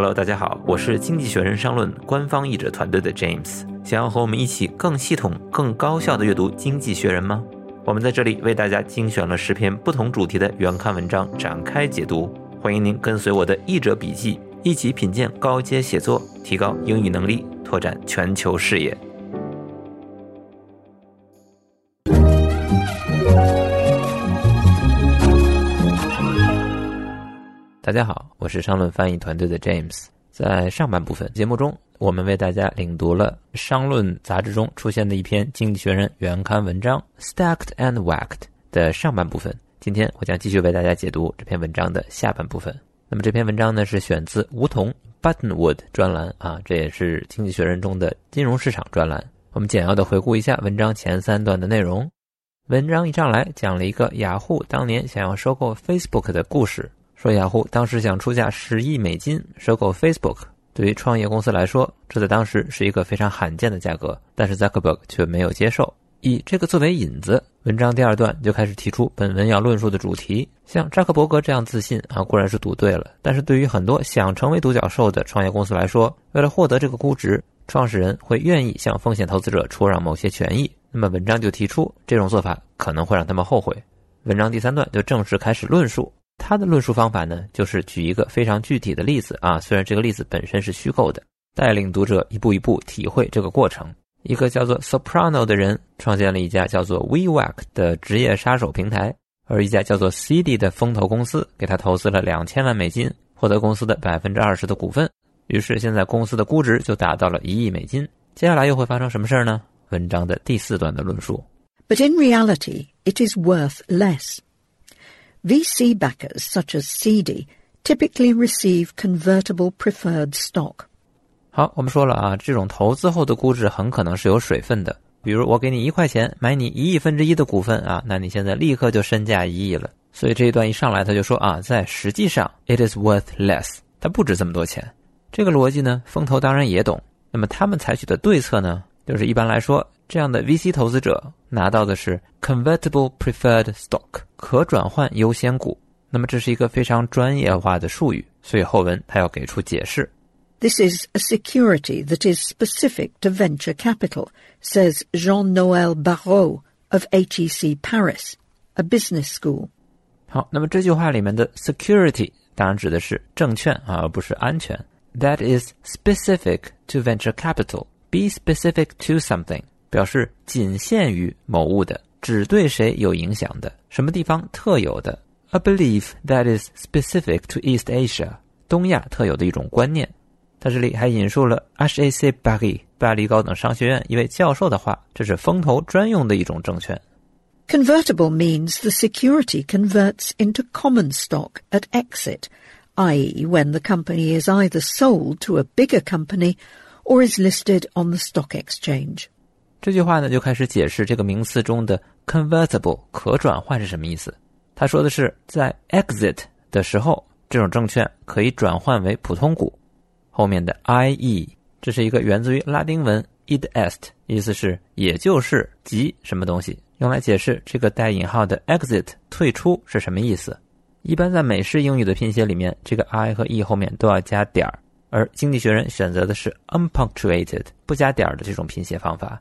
Hello，大家好，我是经济学人商论官方译者团队的 James。想要和我们一起更系统、更高效的阅读《经济学人》吗？我们在这里为大家精选了十篇不同主题的原刊文章，展开解读。欢迎您跟随我的译者笔记，一起品鉴高阶写作，提高英语能力，拓展全球视野。大家好，我是商论翻译团队的 James。在上半部分节目中，我们为大家领读了《商论》杂志中出现的一篇《经济学人》原刊文章《Stacked and Whacked》的上半部分。今天我将继续为大家解读这篇文章的下半部分。那么这篇文章呢，是选自梧桐 Buttonwood 专栏啊，这也是《经济学人》中的金融市场专栏。我们简要的回顾一下文章前三段的内容。文章一上来讲了一个雅虎当年想要收购 Facebook 的故事。说雅虎当时想出价十亿美金收购 Facebook，对于创业公司来说，这在当时是一个非常罕见的价格。但是 Zuckerberg 却没有接受。以这个作为引子，文章第二段就开始提出本文要论述的主题。像扎克伯格这样自信啊，固然是赌对了。但是对于很多想成为独角兽的创业公司来说，为了获得这个估值，创始人会愿意向风险投资者出让某些权益。那么文章就提出，这种做法可能会让他们后悔。文章第三段就正式开始论述。他的论述方法呢，就是举一个非常具体的例子啊，虽然这个例子本身是虚构的，带领读者一步一步体会这个过程。一个叫做 Soprano 的人创建了一家叫做 WeWack 的职业杀手平台，而一家叫做 CD 的风投公司给他投资了两千万美金，获得公司的百分之二十的股份。于是现在公司的估值就达到了一亿美金。接下来又会发生什么事儿呢？文章的第四段的论述。But in reality, it is worth less. VC backers such as CD typically receive convertible preferred stock. 好，我们说了啊，这种投资后的估值很可能是有水分的。比如我给你一块钱买你一亿分之一的股份啊，那你现在立刻就身价一亿了。所以这一段一上来他就说啊，在实际上 it is worth less，它不值这么多钱。这个逻辑呢，风投当然也懂。那么他们采取的对策呢，就是一般来说。这样的 VC 投资者拿到的是 convertible preferred stock 可转换优先股。那么这是一个非常专业化的术语，所以后文他要给出解释。This is a security that is specific to venture capital, says Jean-Noël Barrault of HEC Paris, a business school. 好，那么这句话里面的 security 当然指的是证券啊，而不是安全。That is specific to venture capital. Be specific to something. 表示仅限于某物的， 只对谁有影响的，什么地方特有的。A belief that is specific to East Asia，东亚特有的一种观念。他这里还引述了 HAC Paris 巴黎高等商学院一位教授的话，这是风投专用的一种证券。Convertible means the security converts into common stock at exit, i.e., when the company is either sold to a bigger company or is listed on the stock exchange. 这句话呢，就开始解释这个名词中的 convertible 可转换是什么意思。他说的是，在 exit 的时候，这种证券可以转换为普通股。后面的 ie 这是一个源自于拉丁文 id est，意思是也就是即什么东西，用来解释这个带引号的 exit 退出是什么意思。一般在美式英语的拼写里面，这个 i 和 e 后面都要加点儿，而经济学人选择的是 unpunctuated 不加点儿的这种拼写方法。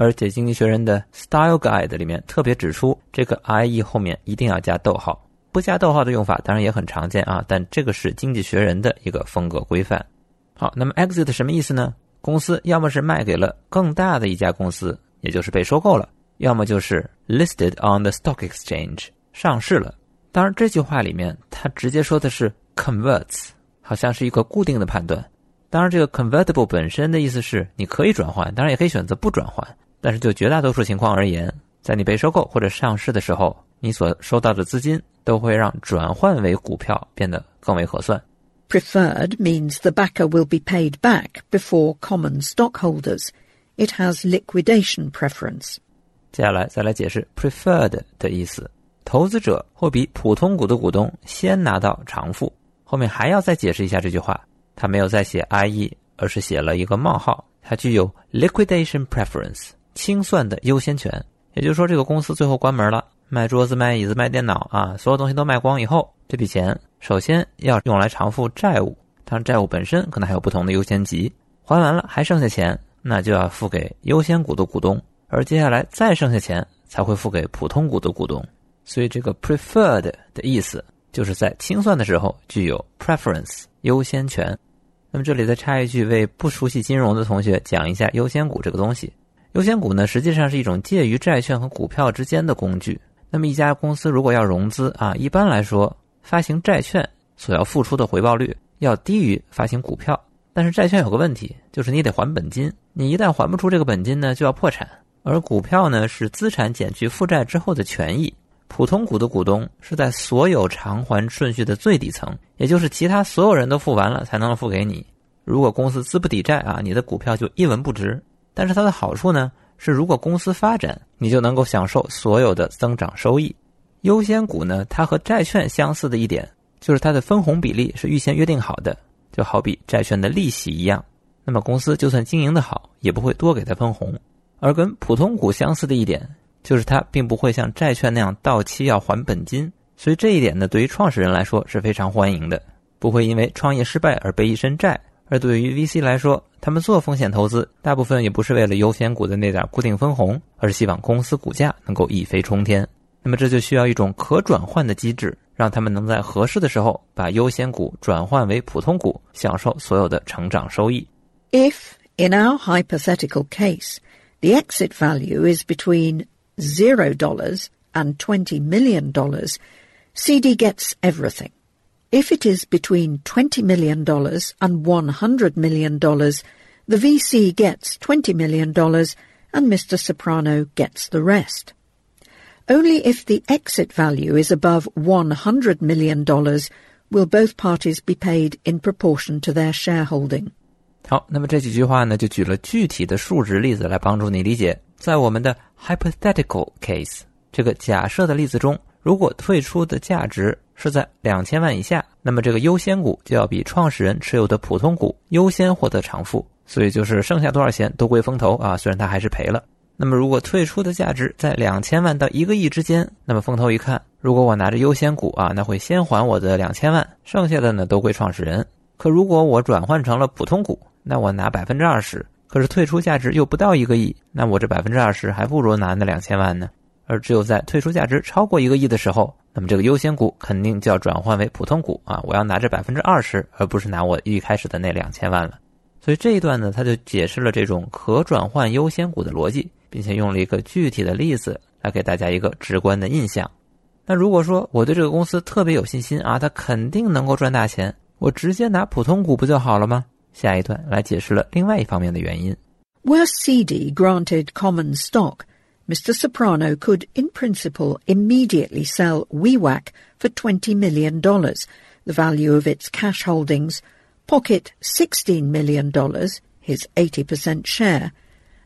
而且，《经济学人》的 Style Guide 里面特别指出，这个 IE 后面一定要加逗号。不加逗号的用法当然也很常见啊，但这个是《经济学人》的一个风格规范。好，那么 exit 什么意思呢？公司要么是卖给了更大的一家公司，也就是被收购了；要么就是 listed on the stock exchange 上市了。当然，这句话里面它直接说的是 converts，好像是一个固定的判断。当然，这个 convertible 本身的意思是你可以转换，当然也可以选择不转换。但是就绝大多数情况而言，在你被收购或者上市的时候，你所收到的资金都会让转换为股票变得更为合算。Preferred means the backer will be paid back before common stockholders. It has liquidation preference. 接下来再来解释 preferred 的意思。投资者会比普通股的股东先拿到偿付。后面还要再解释一下这句话，他没有再写 IE，而是写了一个冒号，它具有 liquidation preference。清算的优先权，也就是说，这个公司最后关门了，卖桌子、卖椅子、卖电脑啊，所有东西都卖光以后，这笔钱首先要用来偿付债务。当然债务本身可能还有不同的优先级，还完了还剩下钱，那就要付给优先股的股东，而接下来再剩下钱才会付给普通股的股东。所以这个 preferred 的意思就是在清算的时候具有 preference 优先权。那么这里再插一句，为不熟悉金融的同学讲一下优先股这个东西。优先股呢，实际上是一种介于债券和股票之间的工具。那么一家公司如果要融资啊，一般来说发行债券所要付出的回报率要低于发行股票。但是债券有个问题，就是你得还本金，你一旦还不出这个本金呢，就要破产。而股票呢，是资产减去负债之后的权益。普通股的股东是在所有偿还顺序的最底层，也就是其他所有人都付完了才能付给你。如果公司资不抵债啊，你的股票就一文不值。但是它的好处呢，是如果公司发展，你就能够享受所有的增长收益。优先股呢，它和债券相似的一点就是它的分红比例是预先约定好的，就好比债券的利息一样。那么公司就算经营的好，也不会多给它分红。而跟普通股相似的一点。就是它并不会像债券那样到期要还本金，所以这一点呢，对于创始人来说是非常欢迎的，不会因为创业失败而背一身债。而对于 VC 来说，他们做风险投资，大部分也不是为了优先股的那点固定分红，而是希望公司股价能够一飞冲天。那么这就需要一种可转换的机制，让他们能在合适的时候把优先股转换为普通股，享受所有的成长收益。If in our hypothetical case, the exit value is between zero dollars and twenty million, dollars, CD gets everything. If it is between $20 million and $100 million, the VC gets $20 million and Mr. Soprano gets the rest. Only if the exit value is above $100 million will both parties be paid in proportion to their shareholding. 好，那么这几句话呢，就举了具体的数值例子来帮助你理解。在我们的 hypothetical case 这个假设的例子中，如果退出的价值 是在两千万以下，那么这个优先股就要比创始人持有的普通股优先获得偿付，所以就是剩下多少钱都归风投啊。虽然他还是赔了。那么如果退出的价值在两千万到一个亿之间，那么风投一看，如果我拿着优先股啊，那会先还我的两千万，剩下的呢都归创始人。可如果我转换成了普通股，那我拿百分之二十，可是退出价值又不到一个亿，那我这百分之二十还不如拿那两千万呢。而只有在退出价值超过一个亿的时候，那么这个优先股肯定就要转换为普通股啊！我要拿这百分之二十，而不是拿我一开始的那两千万了。所以这一段呢，他就解释了这种可转换优先股的逻辑，并且用了一个具体的例子来给大家一个直观的印象。那如果说我对这个公司特别有信心啊，它肯定能够赚大钱，我直接拿普通股不就好了吗？下一段来解释了另外一方面的原因。Were CD granted common stock, Mr. Soprano could, in principle, immediately sell WeWack for $20 million, the value of its cash holdings, pocket $16 million, his 80% share,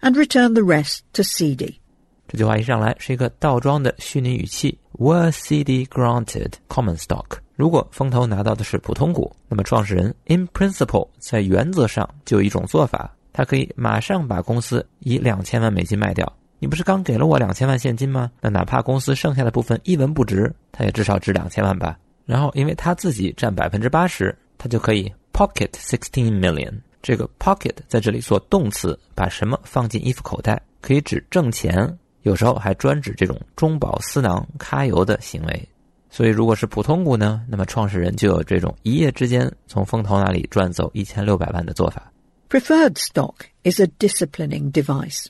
and return the rest to CD. 这句话一上来是一个倒装的虚拟语气。Were CD granted common stock？如果风投拿到的是普通股，那么创始人 in principle 在原则上就有一种做法，他可以马上把公司以两千万美金卖掉。 你不是刚给了我两千万现金吗？那哪怕公司剩下的部分一文不值，他也至少值两千万吧。然后因为他自己占百分之八十，他就可以 pocket sixteen million。这个 pocket 在这里做动词，把什么放进衣服口袋，可以指挣钱。有时候还专指这种中饱私囊、揩油的行为，所以如果是普通股呢，那么创始人就有这种一夜之间从风投那里赚走一千六百万的做法。Preferred stock is a disciplining device.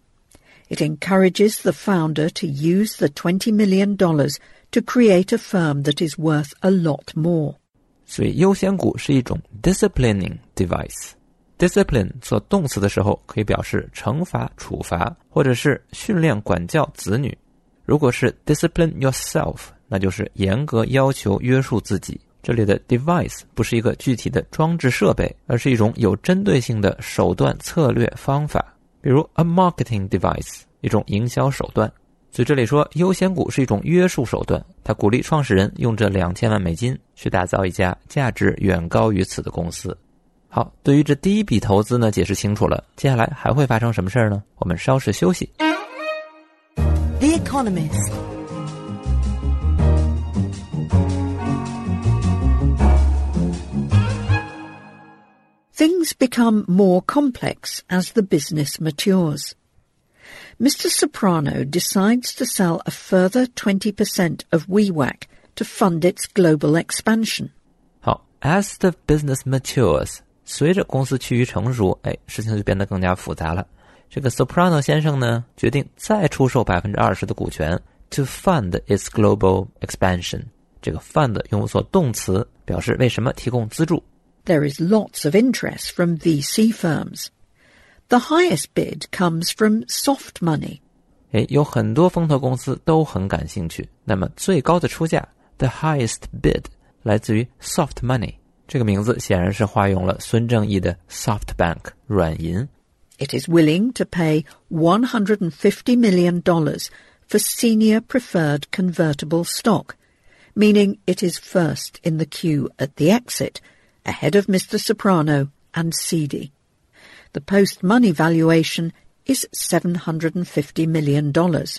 It encourages the founder to use the $20 million dollars to create a firm that is worth a lot more. 所以优先股是一种 disciplining device。discipline 做动词的时候，可以表示惩罚、处罚，或者是训练、管教子女。如果是 discipline yourself，那就是严格要求、约束自己。这里的 device 不是一个具体的装置设备，而是一种有针对性的手段、策略、方法。比如 a marketing device，一种营销手段。所以这里说优先股是一种约束手段，它鼓励创始人用这两千万美金去打造一家价值远高于此的公司。好，对于这第一笔投资呢，解释清楚了。接下来还会发生什么事儿呢？我们稍事休息。The Economist。things become more complex as the business matures. Mr. Soprano decides to sell a further 20% of WeWack to fund its global expansion. 好，as the business matures，随着公司趋于成熟，哎，事情就变得更加复杂了。这个 Soprano 先生呢，决定再出售百分之二十的股权，to fund its global expansion。这个 fund 用作动词，表示为什么提供资助。 There is lots of interest from VC firms. The highest bid comes from soft money. 哎，有很多风投公司都很感兴趣。那么最高的出价，the highest bid，来自于 soft money。这个名字显然是化用了孙正义的 SoftBank 软银。It is willing to pay $150 million for senior preferred convertible stock, meaning it is first in the queue at the exit, ahead of Mr. Soprano and Seedy. The post-money valuation is $750 million. dollars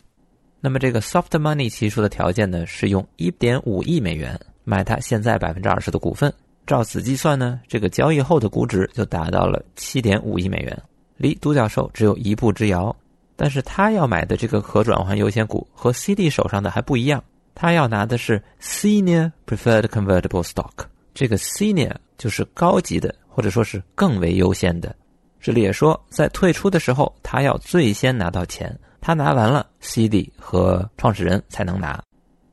那么这个 soft money 提出的条件呢，是用1.5亿美元买他现在百分之二十的股份。照此计算呢，这个交易后的估值就达到了7.5亿美元，离独角兽只有一步之遥。但是他要买的这个可转换优先股和 CD 手上的还不一样，他要拿的是 Senior Preferred Convertible Stock。这个 Senior 就是高级的，或者说是更为优先的。这里也说，在退出的时候，他要最先拿到钱，他拿完了，CD 和创始人才能拿。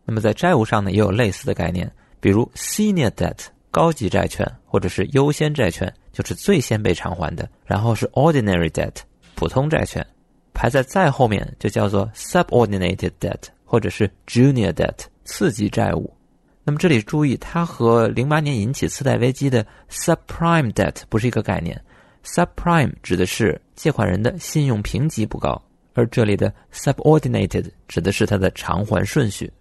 那么在债务上呢，也有类似的概念，比如 Senior Debt 高级债券或者是优先债券，就是最先被偿还的。然后是 Ordinary Debt 普通债券，排在再后面就叫做 Subordinated Debt 或者是 Junior Debt 次级债务。那么这里注意，它和零八年引起次贷危机的 Subprime Debt 不是一个概念。Subprime 指的是借款人的信用评级不高，而这里的 subordinated 指的是它的偿还顺序。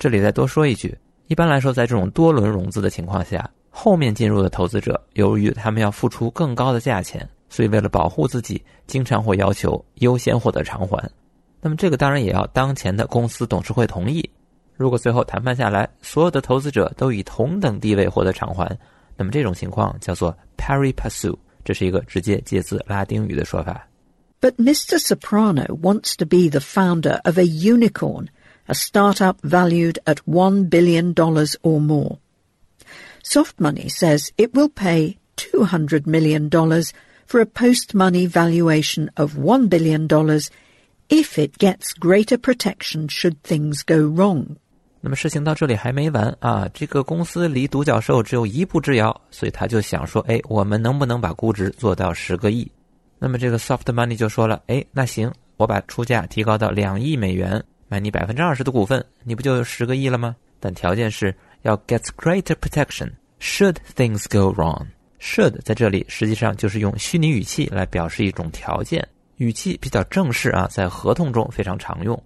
这里再多说一句，一般来说，在这种多轮融资的情况下，后面进入的投资者由于他们要付出更高的价钱，所以为了保护自己，经常会要求优先获得偿还。那么这个当然也要当前的公司董事会同意。如果最后谈判下来，所有的投资者都以同等地位获得偿还，那么这种情况叫做 pari passu。这是一个直接借自拉丁语的说法。But Mr. Soprano wants to be the founder of a unicorn, a startup valued at $1 billion or more. Soft Money says it will pay $200 million for a post-money valuation of $1 billion if it gets greater protection should things go wrong. 那么事情到这里还没完啊！这个公司离独角兽只有一步之遥，所以他就想说：“哎，我们能不能把估值做到十个亿？”那么这个 Soft Money 就说了：“哎，那行，我把出价提高到两亿美元，买你百分之二十的股份，你不就有十个亿了吗？但条件是要 get greater protection should things go wrong。should 在这里实际上就是用虚拟语气来表示一种条件，语气比较正式啊，在合同中非常常用。”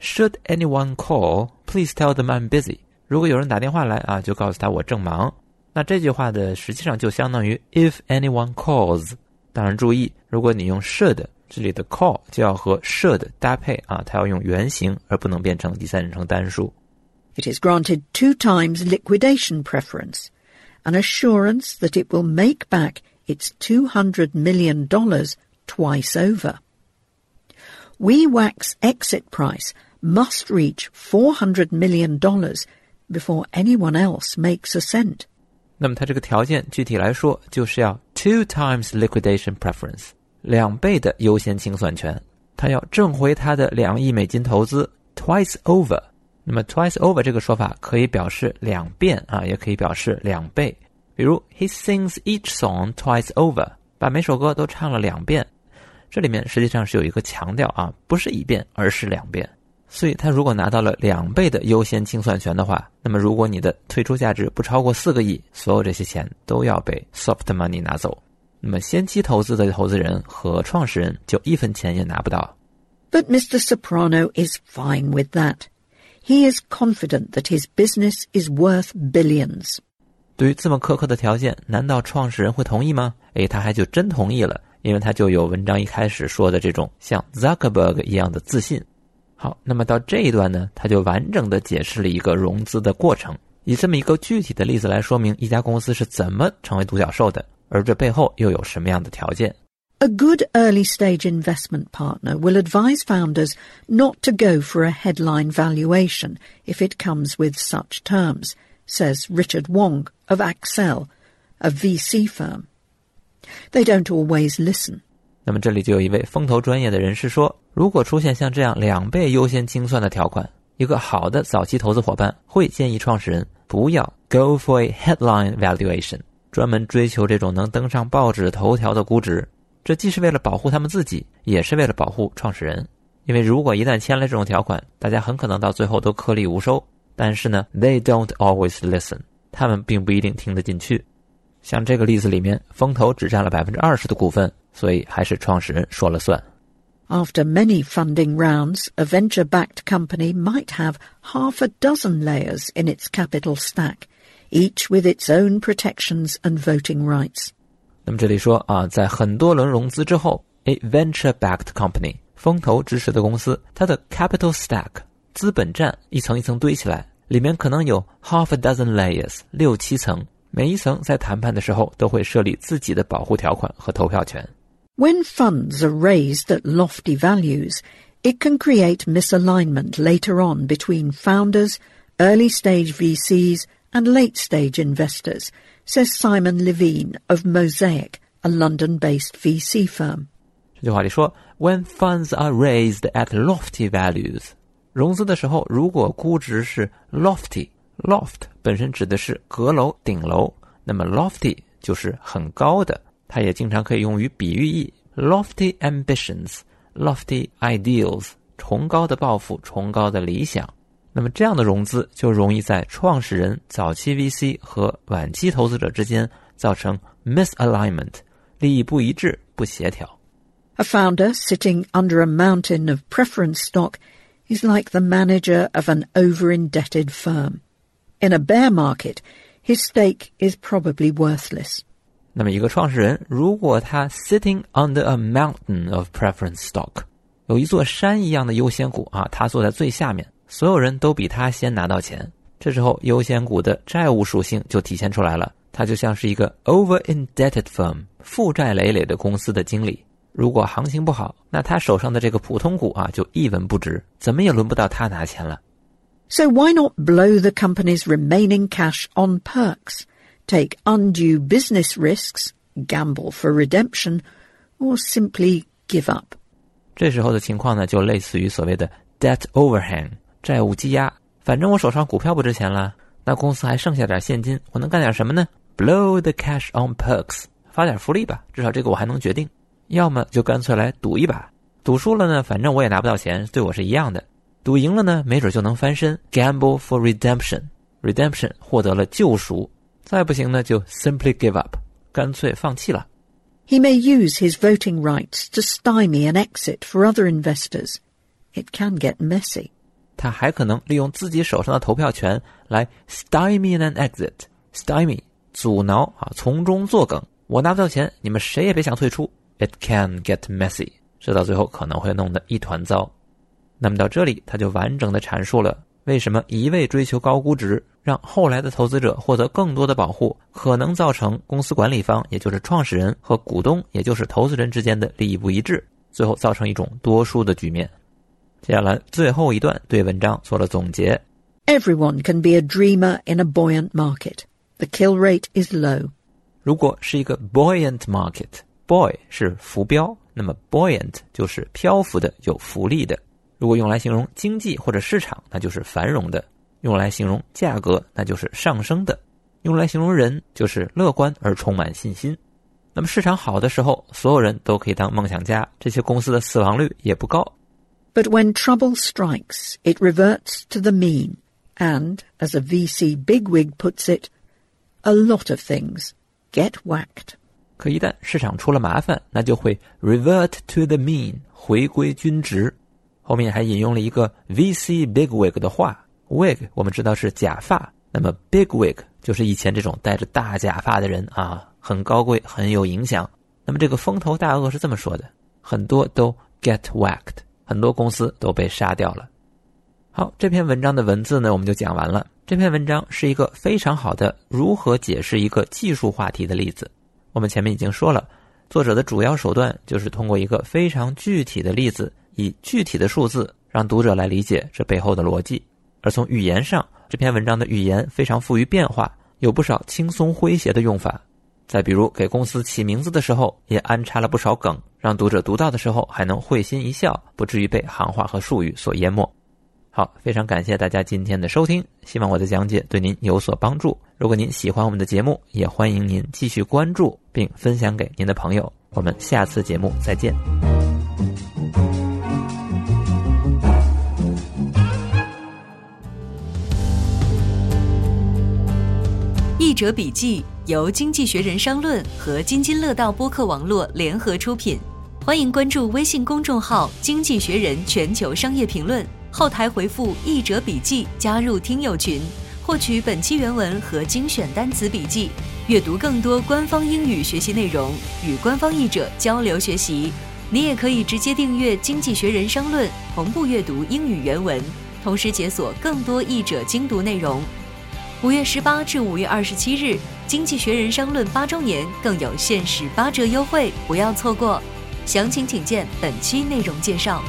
Should anyone call, please tell them I'm busy. 如果有人打电话来啊，就告诉他我正忙。那这句话的实际上就相当于 if anyone calls。当然注意，如果你用 should，这里的 call 就要和 should 搭配啊，它要用原形，而不能变成第三人称单数。It is granted two times liquidation preference, an assurance that it will make back its $200 million twice over. WeWack's exit price must reach $400 million dollars before anyone else makes a cent. 那么它这个条件具体来说，就是要 two times liquidation preference，两倍的优先清算权。他要挣回他的两亿美金投资 twice over。那么 twice over 这个说法可以表示两遍啊，也可以表示两倍。比如 he sings each song twice over，把每首歌都唱了两遍。这里面实际上是有一个强调啊，不是一遍，而是两遍。所以，他如果拿到了两倍的优先清算权的话，那么如果你的退出价值不超过四个亿，所有这些钱都要被 soft money 拿走。那么，先期投资的投资人和创始人就一分钱也拿不到。But Mr. Soprano is fine with that. He is confident that his business is worth billions. 对于这么苛刻的条件，难道创始人会同意吗？诶，他还就真同意了，因为他就有文章一开始说的这种像 Zuckerberg 一样的自信。好，那么到这一段呢，他就完整的解释了一个融资的过程，以这么一个具体的例子来说明一家公司是怎么成为独角兽的。 而这背后又有什么样的条件？A good early stage investment partner will advise founders not to go for a headline valuation if it comes with such terms, says Richard Wong of Accel, a VC firm. They don't always listen. 那么这里就有一位风投专业的人士说， 如果出现像这样两倍优先清算的条款，一个好的早期投资伙伴会建议创始人不要 go for a headline valuation，专门追求这种能登上报纸头条的估值。这既是为了保护他们自己，也是为了保护创始人。因为如果一旦签了这种条款，大家很可能到最后都颗粒无收。但是呢，they don't always listen，他们并不一定听得进去。像这个例子里面，风投只占了百分之二十的股份，所以还是创始人说了算。After many funding rounds, a venture-backed company might have half a dozen layers in its capital stack, each with its own protections and voting rights. 那么这里说啊，在很多轮融资之后，a venture-backed company 风投支持的公司，它的 capital stack 资本站一层一层堆起来，里面可能有 half a dozen layers 六七层，每一层在谈判的时候都会设立自己的保护条款和投票权。 When funds are raised at lofty values, it can create misalignment later on between founders, early stage VCs, and late stage investors says Simon Levine of Mosaic, a London-based VC firm. 这句话里说，When funds are raised at lofty values，融资的时候，如果估值是 lofty，loft 本身指的是阁楼、顶楼，那么 lofty 就是很高的， 它也经常可以用于比喻意，lofty ambitions，lofty ideals，崇高的抱负、崇高的理想。那么这样的融资就容易在创始人、早期 VC 和晚期投资者之间造成 misalignment，利益不一致、不协调。A founder sitting under a mountain of preference stock is like the manager of an over-indebted firm. In a bear market, his stake is probably worthless. 那么一个创始人，如果他 sitting under a mountain of preference stock，有一座山一样的优先股啊，他坐在最下面。所有人都比他先拿到钱，这时候优先股的债务属性就体现出来了。他就像是一个 over-indebted firm 负债累累的公司的经理。如果行情不好，那他手上的这个普通股啊就一文不值，怎么也轮不到他拿钱了。So why not blow the company's remaining cash on perks, take undue business risks, gamble for redemption, or simply give up? 这时候的情况呢，就类似于所谓的 debt overhang。债务积压，反正我手上股票不值钱了，那公司还剩下点现金，我能干点什么呢？Blow the cash on perks，发点福利吧，至少这个我还能决定。要么就干脆来赌一把，赌输了呢，反正我也拿不到钱，对我是一样的。赌赢了呢，没准就能翻身。Gamble for redemption，redemption 获得了救赎。再不行呢，就 simply give up，干脆放弃了。He may use his voting rights to stymie an exit for other investors. It can get messy. 他还可能利用自己手上的投票权来 stymie an exit，stymie 阻挠啊，从中作梗。我拿不到钱，你们谁也别想退出。It can get messy，这到最后可能会弄得一团糟。那么到这里，他就完整的阐述了为什么一味追求高估值，让后来的投资者获得更多的保护，可能造成公司管理方，也就是创始人和股东，也就是投资人之间的利益不一致，最后造成一种多输的局面。接下来最后一段对文章做了总结。Everyone can be a dreamer in a buoyant market. The kill rate is low. 如果是一个 buoyant market，buoy 是浮标，那么 buoyant 就是漂浮的、有浮力的。如果用来形容经济或者市场，那就是繁荣的；用来形容价格，那就是上升的；用来形容人，就是乐观而充满信心。那么市场好的时候，所有人都可以当梦想家，这些公司的死亡率也不高。But when trouble strikes, it reverts to the mean, and, as a VC bigwig puts it, a lot of things get whacked. 可一旦市场出了麻烦，那就会 revert to the mean，回归均值。后面还引用了一个 VC bigwig 的话，wig 我们知道是假发，那么 bigwig 就是以前这种戴着大假发的人啊，很高贵，很有影响。那么这个风头大鳄是这么说的，很多都 get whacked。很多公司都被杀掉了。好，这篇文章的文字呢，我们就讲完了。这篇文章是一个非常好的如何解释一个技术话题的例子。我们前面已经说了，作者的主要手段就是通过一个非常具体的例子，以具体的数字让读者来理解这背后的逻辑。而从语言上，这篇文章的语言非常富于变化，有不少轻松诙谐的用法。再比如，给公司起名字的时候，也安插了不少梗，让读者读到的时候还能会心一笑，不至于被行话和术语所淹没。好，非常感谢大家今天的收听，希望我的讲解对您有所帮助。如果您喜欢我们的节目，也欢迎您继续关注并分享给您的朋友。我们下次节目再见。译者笔记由经济学人商论和津津乐道播客网络联合出品，欢迎关注微信公众号“经济学人全球商业评论”，后台回复“译者笔记”加入听友群，获取本期原文和精选单词笔记，阅读更多官方英语学习内容，与官方译者交流学习。你也可以直接订阅《经济学人商论》，同步阅读英语原文，同时解锁更多译者精读内容。五月十八至五月二十七日，《经济学人商论》八周年更有限时八折优惠，不要错过。详情请见本期内容介绍。